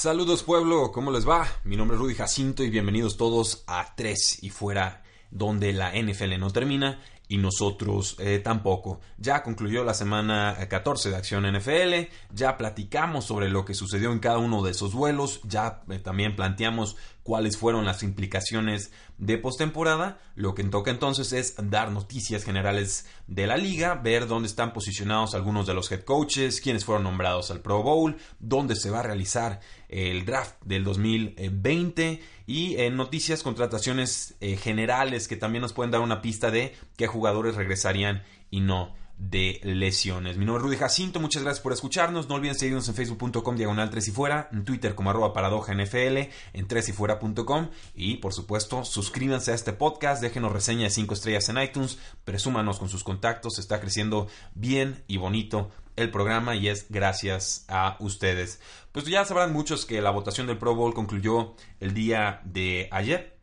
Saludos pueblo, ¿cómo les va? Mi nombre es Rudy Jacinto y bienvenidos todos a 3 y fuera, donde la NFL no termina y nosotros eh, tampoco. Ya concluyó la semana 14 eh, de Acción NFL, ya platicamos sobre lo que sucedió en cada uno de esos vuelos, ya eh, también planteamos cuáles fueron las implicaciones de postemporada. Lo que toca entonces es dar noticias generales de la liga, ver dónde están posicionados algunos de los head coaches, quiénes fueron nombrados al Pro Bowl, dónde se va a realizar el draft del 2020 y en noticias, contrataciones eh, generales que también nos pueden dar una pista de qué jugadores regresarían y no de lesiones. Mi nombre es Rudy Jacinto, muchas gracias por escucharnos. No olviden seguirnos en facebook.com diagonal 3 y fuera, en Twitter como arroba paradoja NFL, en 3 y fuera.com y por supuesto suscríbanse a este podcast, déjenos reseña de 5 estrellas en iTunes, presúmanos con sus contactos, está creciendo bien y bonito el programa y es gracias a ustedes. Pues ya sabrán muchos que la votación del Pro Bowl concluyó el día de ayer.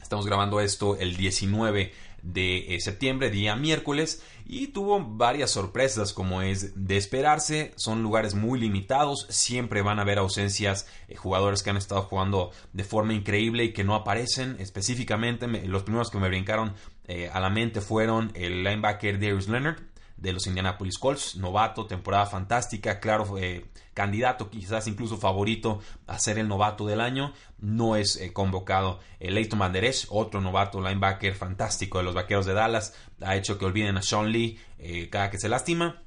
Estamos grabando esto el 19 de eh, septiembre, día miércoles, y tuvo varias sorpresas como es de esperarse, son lugares muy limitados, siempre van a haber ausencias, eh, jugadores que han estado jugando de forma increíble y que no aparecen. Específicamente, los primeros que me brincaron eh, a la mente fueron el linebacker Darius Leonard, de los Indianapolis Colts, novato, temporada fantástica, claro, eh, candidato quizás incluso favorito a ser el novato del año, no es eh, convocado. El Leighton otro novato linebacker fantástico de los Vaqueros de Dallas, ha hecho que olviden a Sean Lee eh, cada que se lastima.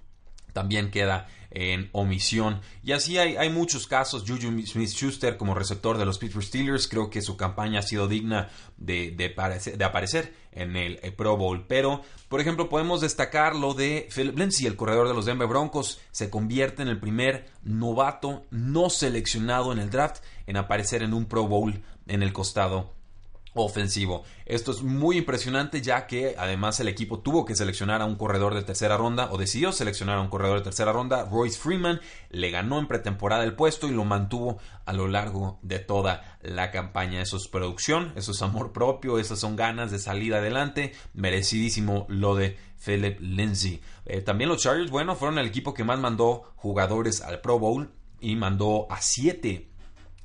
También queda en omisión. Y así hay, hay muchos casos. Juju Smith Schuster como receptor de los Pittsburgh Steelers. Creo que su campaña ha sido digna de, de, aparecer en el eh, Pro Bowl. Pero, por ejemplo, podemos destacar lo de Philip Lindsay, el corredor de los Denver Broncos. Se convierte en el primer novato no seleccionado en el draft en aparecer en un Pro Bowl en el costado ofensivo. Esto es muy impresionante ya que además el equipo tuvo que seleccionar a un corredor de tercera ronda o decidió seleccionar a un corredor de tercera ronda. Royce Freeman le ganó en pretemporada el puesto y lo mantuvo a lo largo de toda la campaña. Eso es producción, eso es amor propio, esas son ganas de salir adelante. Merecidísimo lo de Philip Lindsay. Eh, también los Chargers, bueno, fueron el equipo que más mandó jugadores al Pro Bowl y mandó a siete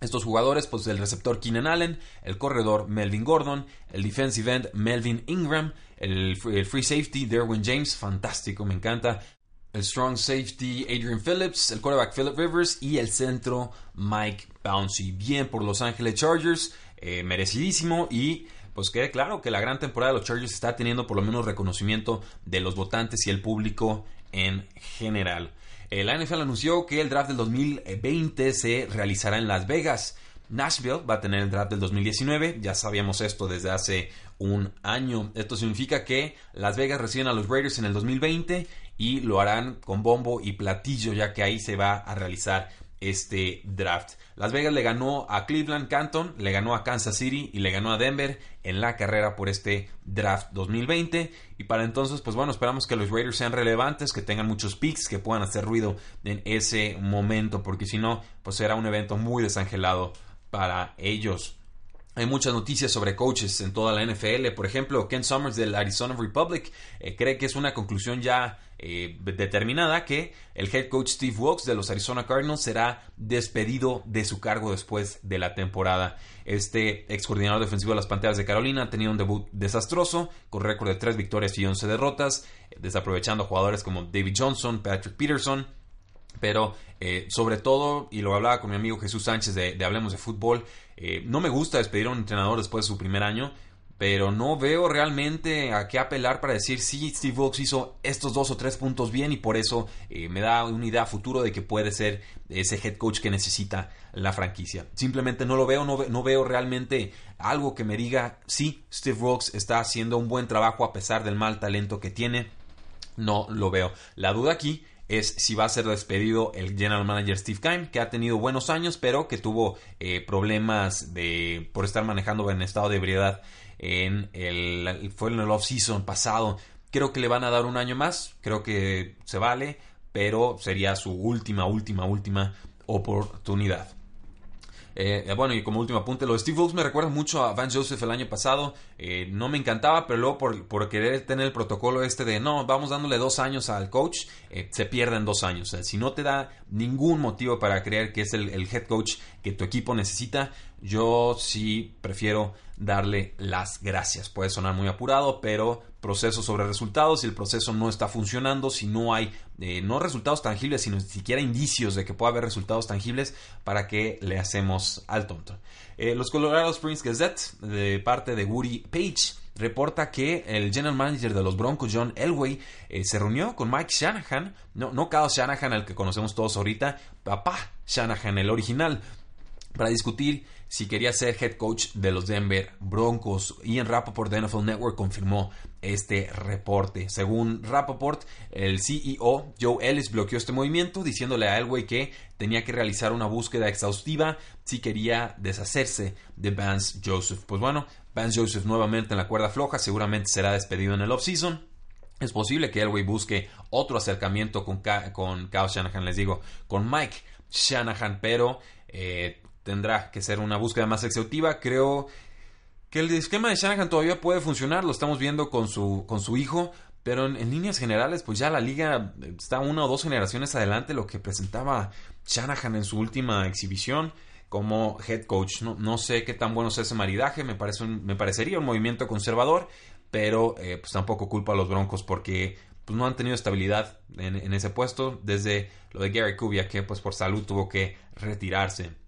estos jugadores, pues el receptor Keenan Allen, el corredor Melvin Gordon, el defensive end Melvin Ingram, el, free safety Derwin James, fantástico, me encanta. El strong safety Adrian Phillips, el quarterback Philip Rivers y el centro Mike Bouncy. Bien por Los Angeles Chargers, eh, merecidísimo y pues quede claro que la gran temporada de los Chargers está teniendo por lo menos reconocimiento de los votantes y el público en general. La NFL anunció que el draft del 2020 se realizará en Las Vegas. Nashville va a tener el draft del 2019, ya sabíamos esto desde hace un año. Esto significa que Las Vegas reciben a los Raiders en el 2020 y lo harán con bombo y platillo, ya que ahí se va a realizar este draft. Las Vegas le ganó a Cleveland Canton, le ganó a Kansas City y le ganó a Denver en la carrera por este draft 2020. Y para entonces, pues bueno, esperamos que los Raiders sean relevantes, que tengan muchos picks, que puedan hacer ruido en ese momento, porque si no, pues será un evento muy desangelado para ellos. Hay muchas noticias sobre coaches en toda la NFL. Por ejemplo, Ken Summers del Arizona Republic eh, cree que es una conclusión ya eh, determinada que el head coach Steve Wilkes de los Arizona Cardinals será despedido de su cargo después de la temporada. Este ex coordinador defensivo de las Panteras de Carolina ha tenido un debut desastroso, con récord de 3 victorias y 11 derrotas, eh, desaprovechando jugadores como David Johnson, Patrick Peterson, pero eh, sobre todo, y lo hablaba con mi amigo Jesús Sánchez de, Hablemos de Fútbol, eh, no me gusta despedir a un entrenador después de su primer año, pero no veo realmente a qué apelar para decir si Steve Wilkes hizo estos dos o tres puntos bien y por eso eh, me da una idea futuro de que puede ser ese head coach que necesita la franquicia. Simplemente no lo veo, no, no veo realmente algo que me diga si Steve Wilkes está haciendo un buen trabajo a pesar del mal talento que tiene no lo veo. La duda aquí es si va a ser despedido el general manager Steve Keim, que ha tenido buenos años, pero que tuvo eh, problemas de, por estar manejando en estado de ebriedad en el, fue en el off-season pasado. Creo que le van a dar un año más, creo que se vale, pero sería su última, última, última oportunidad. Eh, eh, bueno, y como último apunte, lo de Steve Wilkes me recuerda mucho a Van Joseph el año pasado. Eh, no me encantaba, pero luego por, querer tener el protocolo este de no, vamos dándole dos años al coach, se pierden dos años. si no te da ningún motivo para creer que es el head coach que tu equipo necesita, yo sí prefiero darle las gracias. Puede sonar muy apurado, pero proceso sobre resultados, si el proceso no está funcionando, si no hay eh, no resultados tangibles, sino siquiera indicios de que pueda haber resultados tangibles, para que le hacemos al tonto. Eh, los Colorado Springs Gazette, de parte de Woody Page, reporta que el general manager de los Broncos, John Elway, eh, se reunió con Mike Shanahan, no, no Shanahan, al que conocemos todos ahorita, papá Shanahan, el original, para discutir si quería ser head coach de los Denver Broncos. Ian Rappaport de NFL Network confirmó este reporte. Según Rappaport, el CEO Joe Ellis bloqueó este movimiento diciéndole a Elway que tenía que realizar una búsqueda exhaustiva si quería deshacerse de Vance Joseph. Pues bueno, Vance Joseph nuevamente en la cuerda floja, seguramente será despedido en el offseason. Es posible que Elway busque otro acercamiento con, con Kyle Shanahan, les digo, con Mike Shanahan, pero eh, tendrá que ser una búsqueda más exhaustiva. Creo que el esquema de Shanahan todavía puede funcionar, lo estamos viendo con su, con su hijo, pero en, líneas generales, pues ya la liga está una o dos generaciones adelante lo que presentaba Shanahan en su última exhibición como head coach. No, no sé qué tan bueno es ese maridaje, me, parece me parecería un movimiento conservador, pero eh, pues tampoco culpa a los Broncos porque pues no han tenido estabilidad en, en ese puesto desde lo de Gary Kubiak que pues por salud tuvo que retirarse.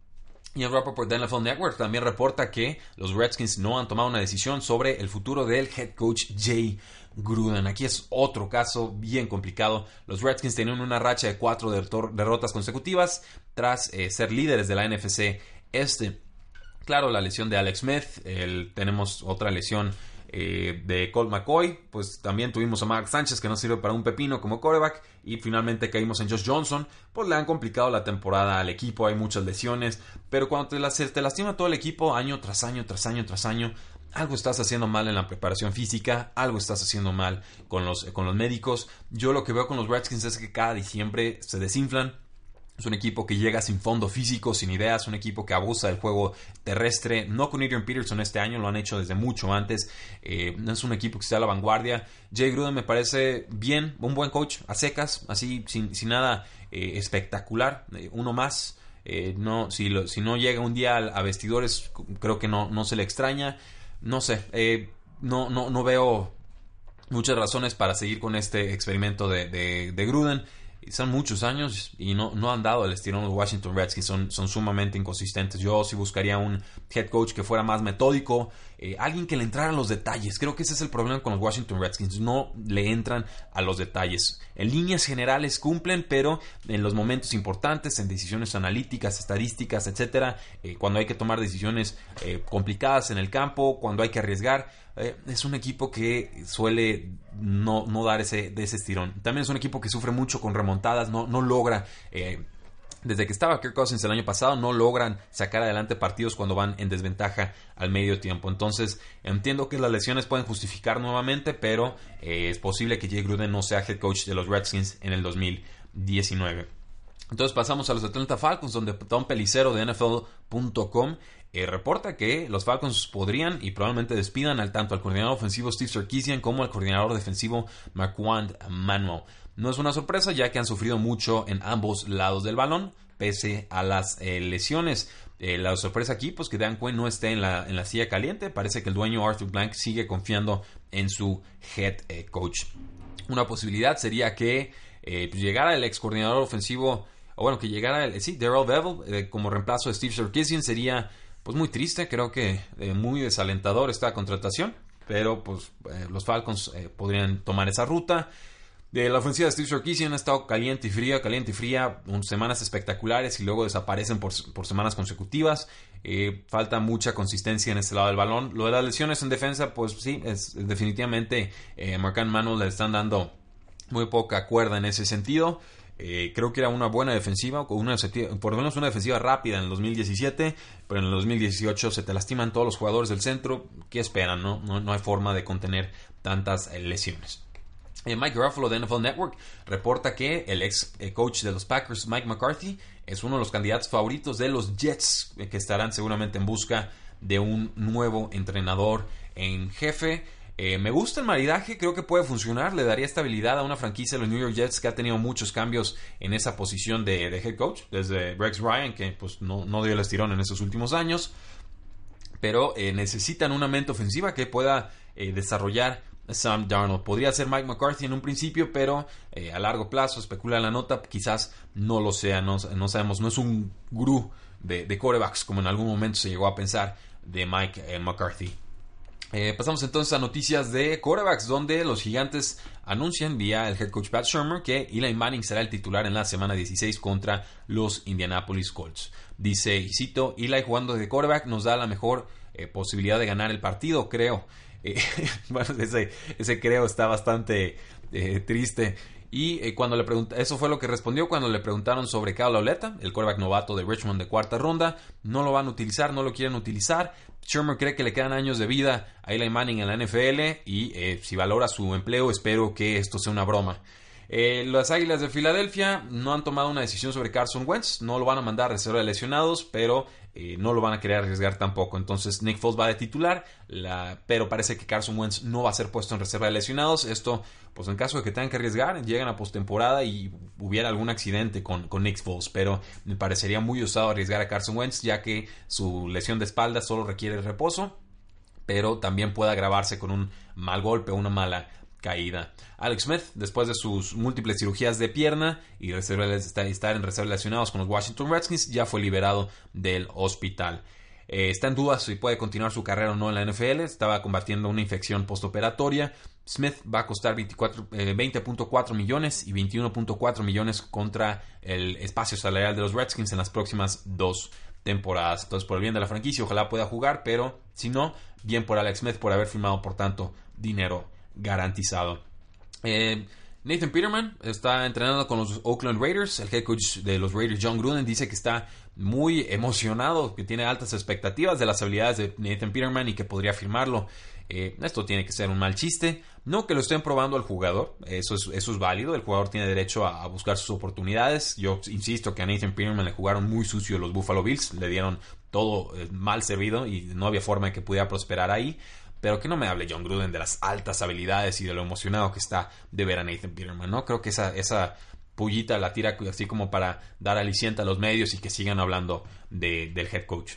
Y el Rappaport de NFL Network también reporta que los Redskins no han tomado una decisión sobre el futuro del head coach Jay Gruden. Aquí es otro caso bien complicado. Los Redskins tenían una racha de cuatro derrotas consecutivas tras eh, ser líderes de la NFC este. Claro, la lesión de Alex Smith, tenemos otra lesión eh, de Colt McCoy, pues también tuvimos a Mark Sánchez que no sirve para un pepino como coreback y finalmente caímos en Josh Johnson, pues le han complicado la temporada al equipo, hay muchas lesiones, pero cuando te, te lastima todo el equipo año tras año, tras año, tras año, algo estás haciendo mal en la preparación física, algo estás haciendo mal con los, con los médicos. Yo lo que veo con los Redskins es que cada diciembre se desinflan, es un equipo que llega sin fondo físico, sin ideas, un equipo que abusa del juego terrestre. No con Adrian Peterson este año, lo han hecho desde mucho antes. Eh, es un equipo que está a la vanguardia. Jay Gruden me parece bien, un buen coach, a secas, así, sin, nada eh, espectacular. Eh, uno más. no, si, si, no llega un día a, vestidores, creo que no, no se le extraña. No sé, no, no, no veo muchas razones para seguir con este experimento de, de Gruden son muchos años y no, no han dado el estirón los Washington Redskins, son, son sumamente inconsistentes. Yo sí buscaría un head coach que fuera más metódico, eh, alguien que le entrara a los detalles. Creo que ese es el problema con los Washington Redskins, no le entran a los detalles. En líneas generales cumplen, pero en los momentos importantes, en decisiones analíticas, estadísticas, etcétera, eh, cuando hay que tomar decisiones eh, complicadas en el campo, cuando hay que arriesgar, eh, es un equipo que suele no, no dar ese, de ese estirón. También es un equipo que sufre mucho con remontadas, no, no logra desde que estaba Kirk Cousins el año pasado, no logran sacar adelante partidos cuando van en desventaja al medio tiempo. Entonces, entiendo que las lesiones pueden justificar nuevamente, pero eh, es posible que Jay Gruden no sea head coach de los Redskins en el 2019. Entonces pasamos a los Atlanta Falcons, donde Tom Pelicero de NFL.com eh, reporta que los Falcons podrían y probablemente despidan al tanto al coordinador ofensivo Steve Sarkisian como al coordinador defensivo Marquand Manuel. No es una sorpresa ya que han sufrido mucho en ambos lados del balón pese a las eh, lesiones. Eh, la sorpresa aquí, pues que Dan Quinn no esté en la, en la silla caliente. Parece que el dueño Arthur Blank sigue confiando en su head coach. Una posibilidad sería que pues, llegara el ex coordinador ofensivo, o bueno, que llegara el, sí, Daryl Bevel como reemplazo de Steve Sarkisian sería pues muy triste, creo que eh, muy desalentador esta contratación, pero pues eh, los Falcons eh, podrían tomar esa ruta. De la ofensiva de Steve Sarkisian ha estado caliente y fría, caliente y fría, semanas espectaculares y luego desaparecen por, semanas consecutivas. falta mucha consistencia en este lado del balón. Lo de las lesiones en defensa, pues sí, es, definitivamente Marcan Manuel le están dando muy poca cuerda en ese sentido. Eh, creo que era una buena defensiva, por lo menos una defensiva rápida en el 2017, pero en el 2018 se te lastiman todos los jugadores del centro. ¿Qué esperan? No, no, hay forma de contener tantas eh, lesiones. Eh, Mike Ruffalo de NFL Network reporta que el ex coach de los Packers, Mike McCarthy, es uno de los candidatos favoritos de los Jets, que estarán seguramente en busca de un nuevo entrenador en jefe. Eh, me gusta el maridaje, creo que puede funcionar, le daría estabilidad a una franquicia de los New York Jets que ha tenido muchos cambios en esa posición de, head coach, desde Rex Ryan, que pues no, dio el estirón en esos últimos años, pero eh, necesitan una mente ofensiva que pueda eh, desarrollar Sam Darnold. Podría ser Mike McCarthy en un principio, pero a largo plazo, especula la nota, quizás no lo sea, no, sabemos, no es un gurú de, de corebacks como en algún momento se llegó a pensar de Mike McCarthy. Eh, pasamos entonces a noticias de quarterbacks, donde los gigantes anuncian vía el head coach Pat Shermer que Eli Manning será el titular en la semana 16 contra los Indianapolis Colts. Dice, y cito, Eli jugando de quarterback nos da la mejor eh, posibilidad de ganar el partido, creo. Eh, bueno, ese, creo está bastante triste. Y eh, cuando le pregunta, eso fue lo que respondió cuando le preguntaron sobre Kyle el quarterback novato de Richmond de cuarta ronda. No lo van a utilizar, no lo quieren utilizar. Shermer cree que le quedan años de vida a Eli Manning en la NFL y eh, si valora su empleo, espero que esto sea una broma. Eh, las Águilas de Filadelfia no han tomado una decisión sobre Carson Wentz, no lo van a mandar a reserva de lesionados, pero eh, no lo van a querer arriesgar tampoco. Entonces Nick Foles va de titular, pero parece que Carson Wentz no va a ser puesto en reserva de lesionados. Esto, pues en caso de que tengan que arriesgar, llegan a postemporada y hubiera algún accidente con, con Nick Foles, pero me parecería muy usado arriesgar a Carson Wentz, ya que su lesión de espalda solo requiere reposo pero también puede agravarse con un mal golpe o una mala caída. Alex Smith, después de sus múltiples cirugías de pierna y estar en reserva relacionados con los Washington Redskins, ya fue liberado del hospital. Eh, está en duda si puede continuar su carrera o no en la NFL. Estaba combatiendo una infección postoperatoria. Smith va a costar 20.4 eh, millones y 21.4 millones contra el espacio salarial de los Redskins en las próximas dos temporadas. Entonces, por el bien de la franquicia, ojalá pueda jugar, pero si no, bien por Alex Smith por haber firmado, por tanto, dinero garantizado. Eh, Nathan Peterman está entrenando con los Oakland Raiders. El head coach de los Raiders, John Gruden, dice que está muy emocionado, que tiene altas expectativas de las habilidades de Nathan Peterman y que podría firmarlo. Eh, esto tiene que ser un mal chiste. No que lo estén probando al jugador, eso es, válido. El jugador tiene derecho a, buscar sus oportunidades. Yo insisto que a Nathan Peterman le jugaron muy sucio los Buffalo Bills, le dieron todo eh, mal servido y no había forma de que pudiera prosperar ahí. Pero que no me hable John Gruden de las altas habilidades y de lo emocionado que está de ver a Nathan Peterman, ¿no? Creo que esa, esa pullita la tira así como para dar aliciente a los medios y que sigan hablando del head coach.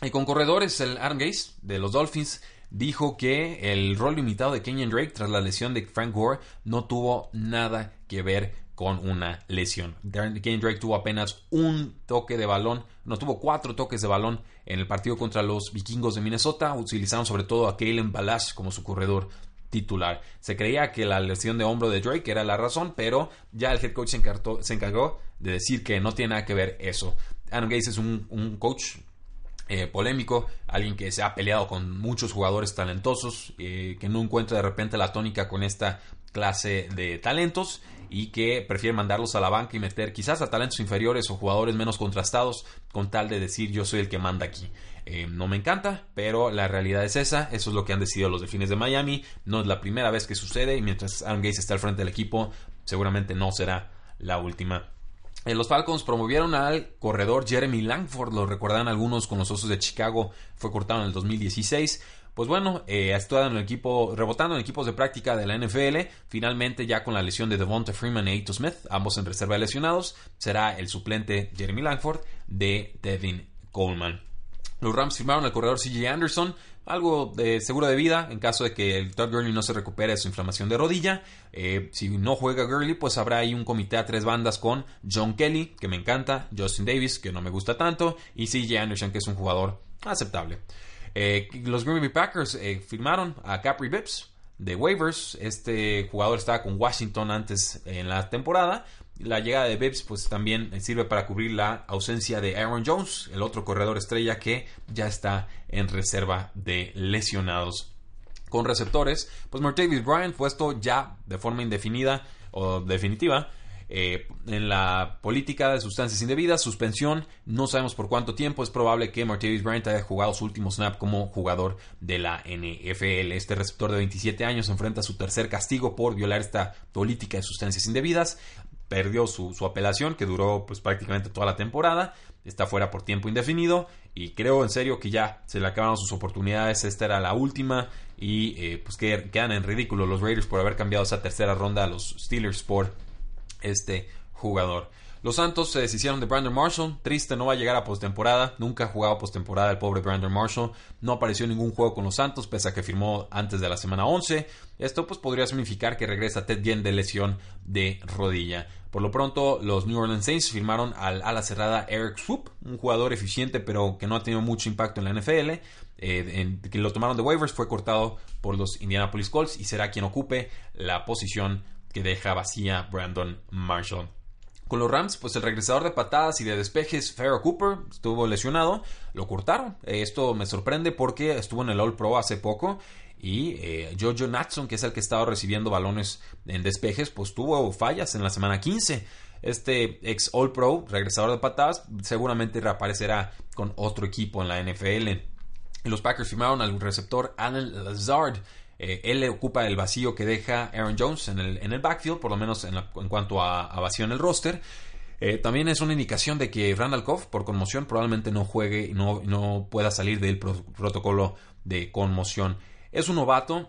Y con corredores, el Aaron de los Dolphins dijo que el rol limitado de Kenyon Drake tras la lesión de Frank Gore no tuvo nada que ver con una lesión. Kenyon Drake tuvo apenas un toque de balón, no tuvo cuatro toques de balón en el partido contra los vikingos de Minnesota. Utilizaron sobre todo a Kalen Balash como su corredor titular. Se creía que la lesión de hombro de Drake era la razón, pero ya el head coach se, encargó de decir que no tiene nada que ver eso. Aaron Gates es un, coach eh, polémico, alguien que se ha peleado con muchos jugadores talentosos, eh, que no encuentra de repente la tónica con esta clase de talentos y que prefiere mandarlos a la banca y meter quizás a talentos inferiores o jugadores menos contrastados con tal de decir yo soy el que manda aquí. Eh, no me encanta, pero la realidad es esa, eso es lo que han decidido los Delfines de Miami, no es la primera vez que sucede y mientras Aaron Gates está al frente del equipo seguramente no será la última. Eh, los Falcons promovieron al corredor Jeremy Langford, lo recuerdan algunos con los Osos de Chicago, fue cortado en el 2016 pues bueno, eh, ha estado en el equipo, rebotando en equipos de práctica de la NFL. Finalmente, ya con la lesión de Devonta Freeman e Ito Smith, ambos en reserva de lesionados, será el suplente Jeremy Langford de Devin Coleman. Los Rams firmaron al corredor CJ Anderson, algo de seguro de vida en caso de que el Todd Gurley no se recupere de su inflamación de rodilla. Eh, si no juega Gurley, pues habrá ahí un comité a tres bandas con John Kelly, que me encanta, Justin Davis, que no me gusta tanto, y CJ Anderson, que es un jugador aceptable. Eh, los Green Bay Packers eh, firmaron a Capri Bips de waivers. Este jugador estaba con Washington antes en la temporada. La llegada de Bips pues también sirve para cubrir la ausencia de Aaron Jones, el otro corredor estrella que ya está en reserva de lesionados. Con receptores, pues Martavis Bryant puesto ya de forma indefinida o definitiva. Eh, en la política de sustancias indebidas, suspensión, no sabemos por cuánto tiempo, es probable que Martavis Bryant haya jugado su último snap como jugador de la NFL. Este receptor de 27 años enfrenta su tercer castigo por violar esta política de sustancias indebidas. Perdió su, apelación, que duró pues prácticamente toda la temporada. Está fuera por tiempo indefinido. Y creo en serio que ya se le acabaron sus oportunidades. Esta era la última. Y eh, pues quedan en ridículo los Raiders por haber cambiado esa tercera ronda a los Steelers por este jugador. Los Santos se deshicieron de Brandon Marshall. Triste, no va a llegar a postemporada. Nunca ha jugado postemporada el pobre Brandon Marshall. No apareció en ningún juego con los Santos, pese a que firmó antes de la semana 11. Esto pues podría significar que regresa Ted Ginn de lesión de rodilla. Por lo pronto, los New Orleans Saints firmaron al ala cerrada Eric Swoop, un jugador eficiente pero que no ha tenido mucho impacto en la NFL. Eh, que lo tomaron de waivers, fue cortado por los Indianapolis Colts y será quien ocupe la posición que deja vacía Brandon Marshall. Con los Rams, pues el regresador de patadas y de despejes, Pharaoh Cooper, estuvo lesionado, lo cortaron. Esto me sorprende porque estuvo en el All Pro hace poco y eh, Jojo Natson, que es el que estaba recibiendo balones en despejes, pues tuvo fallas en la semana 15. Este ex All Pro, regresador de patadas, seguramente reaparecerá con otro equipo en la NFL. Los Packers firmaron al receptor Alan Lazard, eh, él le ocupa el vacío que deja Aaron Jones en el, en el backfield, por lo menos en, cuanto a, vacío en el roster. Eh, también es una indicación de que Randall Koff, por conmoción, probablemente no juegue y no, no pueda salir del protocolo de conmoción. Es un novato,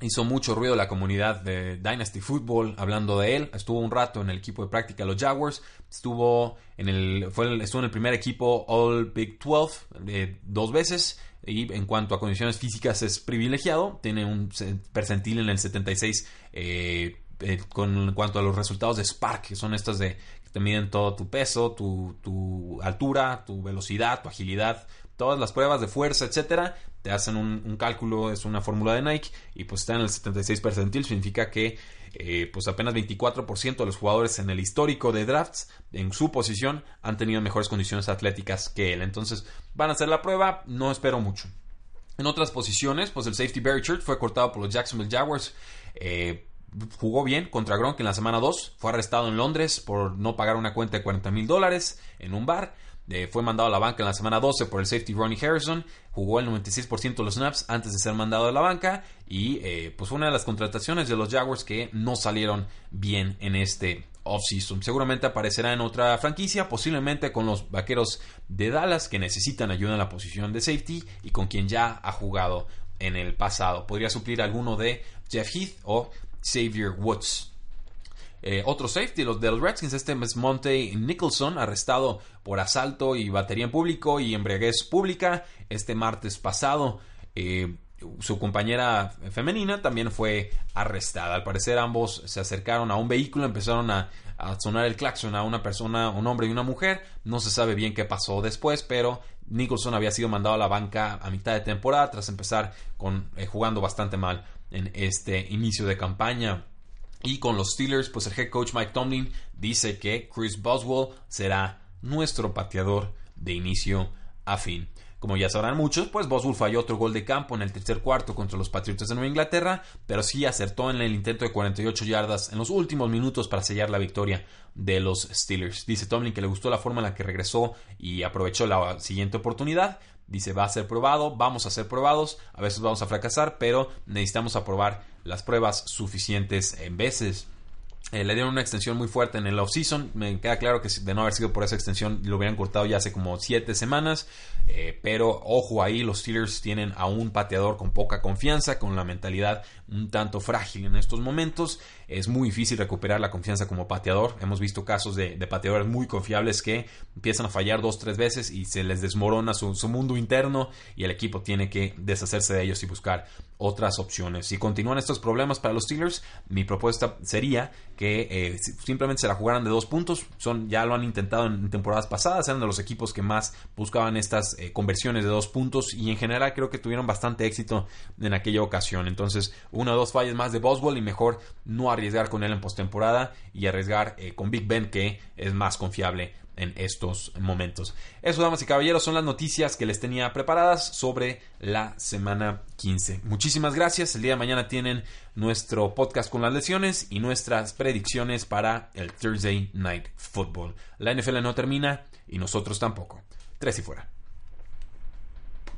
hizo mucho ruido la comunidad de Dynasty Football hablando de él. Estuvo un rato en el equipo de práctica los Jaguars. Estuvo en el, fue estuvo en el primer equipo All Big 12 eh, dos veces y en cuanto a condiciones físicas es privilegiado, tiene un percentil en el 76 eh, eh, con, en cuanto a los resultados de Spark, que son estas de que te miden todo tu peso, tu altura, tu velocidad, tu agilidad, todas las pruebas de fuerza, etcétera, te hacen un, cálculo, es una fórmula de Nike y pues está en el 76 percentil, significa que eh, pues apenas 24% de los jugadores en el histórico de drafts en su posición han tenido mejores condiciones atléticas que él. Entonces van a hacer la prueba, no espero mucho. En otras posiciones, pues el safety Barry Church fue cortado por los Jacksonville Jaguars. Eh, jugó bien contra Gronk en la semana 2. Fue arrestado en Londres por no pagar una cuenta de 40 mil dólares en un bar fue mandado a la banca en la semana 12 por el safety Ronnie Harrison. Jugó el 96% de los snaps antes de ser mandado a la banca. Y eh, pues fue una de las contrataciones de los Jaguars que no salieron bien en este offseason. Seguramente aparecerá en otra franquicia, posiblemente con los vaqueros de Dallas que necesitan ayuda en la posición de safety y con quien ya ha jugado en el pasado. Podría suplir alguno de Jeff Heath o Xavier Woods. Eh, otro safety, los de los Redskins, este es Monte Nicholson, arrestado por asalto y batería en público y embriaguez pública este martes pasado. Eh, su compañera femenina también fue arrestada. Al parecer ambos se acercaron a un vehículo, empezaron a, sonar el claxon a una persona, un hombre y una mujer. No se sabe bien qué pasó después, pero Nicholson había sido mandado a la banca a mitad de temporada tras empezar con, eh, jugando bastante mal en este inicio de campaña. Y con los Steelers, pues el head coach Mike Tomlin dice que Chris Boswell será nuestro pateador de inicio a fin. Como ya sabrán muchos, pues Boswell falló otro gol de campo en el tercer cuarto contra los Patriotas de Nueva Inglaterra, pero sí acertó en el intento de 48 yardas en los últimos minutos para sellar la victoria de los Steelers. Dice Tomlin que le gustó la forma en la que regresó y aprovechó la siguiente oportunidad. Dice va a ser probado, vamos a ser probados, a veces vamos a fracasar, pero necesitamos aprobar las pruebas suficientes en veces. Eh, le dieron una extensión muy fuerte en el off-season. Me queda claro que de no haber sido por esa extensión lo hubieran cortado ya hace como 7 semanas. Eh, pero ojo ahí, los Steelers tienen a un pateador con poca confianza, con la mentalidad un tanto frágil en estos momentos. Es muy difícil recuperar la confianza como pateador. Hemos visto casos de, pateadores muy confiables que empiezan a fallar dos, tres veces y se les desmorona su, mundo interno y el equipo tiene que deshacerse de ellos y buscar otras opciones. Si continúan estos problemas para los Steelers, mi propuesta sería que eh, simplemente se la jugaran de dos puntos. Son, ya lo han intentado en temporadas pasadas, eran de los equipos que más buscaban estas eh, conversiones de dos puntos y en general creo que tuvieron bastante éxito en aquella ocasión. Entonces, una o dos fallas más de Boswell y mejor no arriesgar con él en postemporada y arriesgar eh, con Big Ben, que es más confiable en estos momentos. Eso, damas y caballeros, son las noticias que les tenía preparadas sobre la semana 15. Muchísimas gracias. El día de mañana tienen nuestro podcast con las lesiones y nuestras predicciones para el Thursday Night Football. La NFL no termina y nosotros tampoco. Tres y fuera.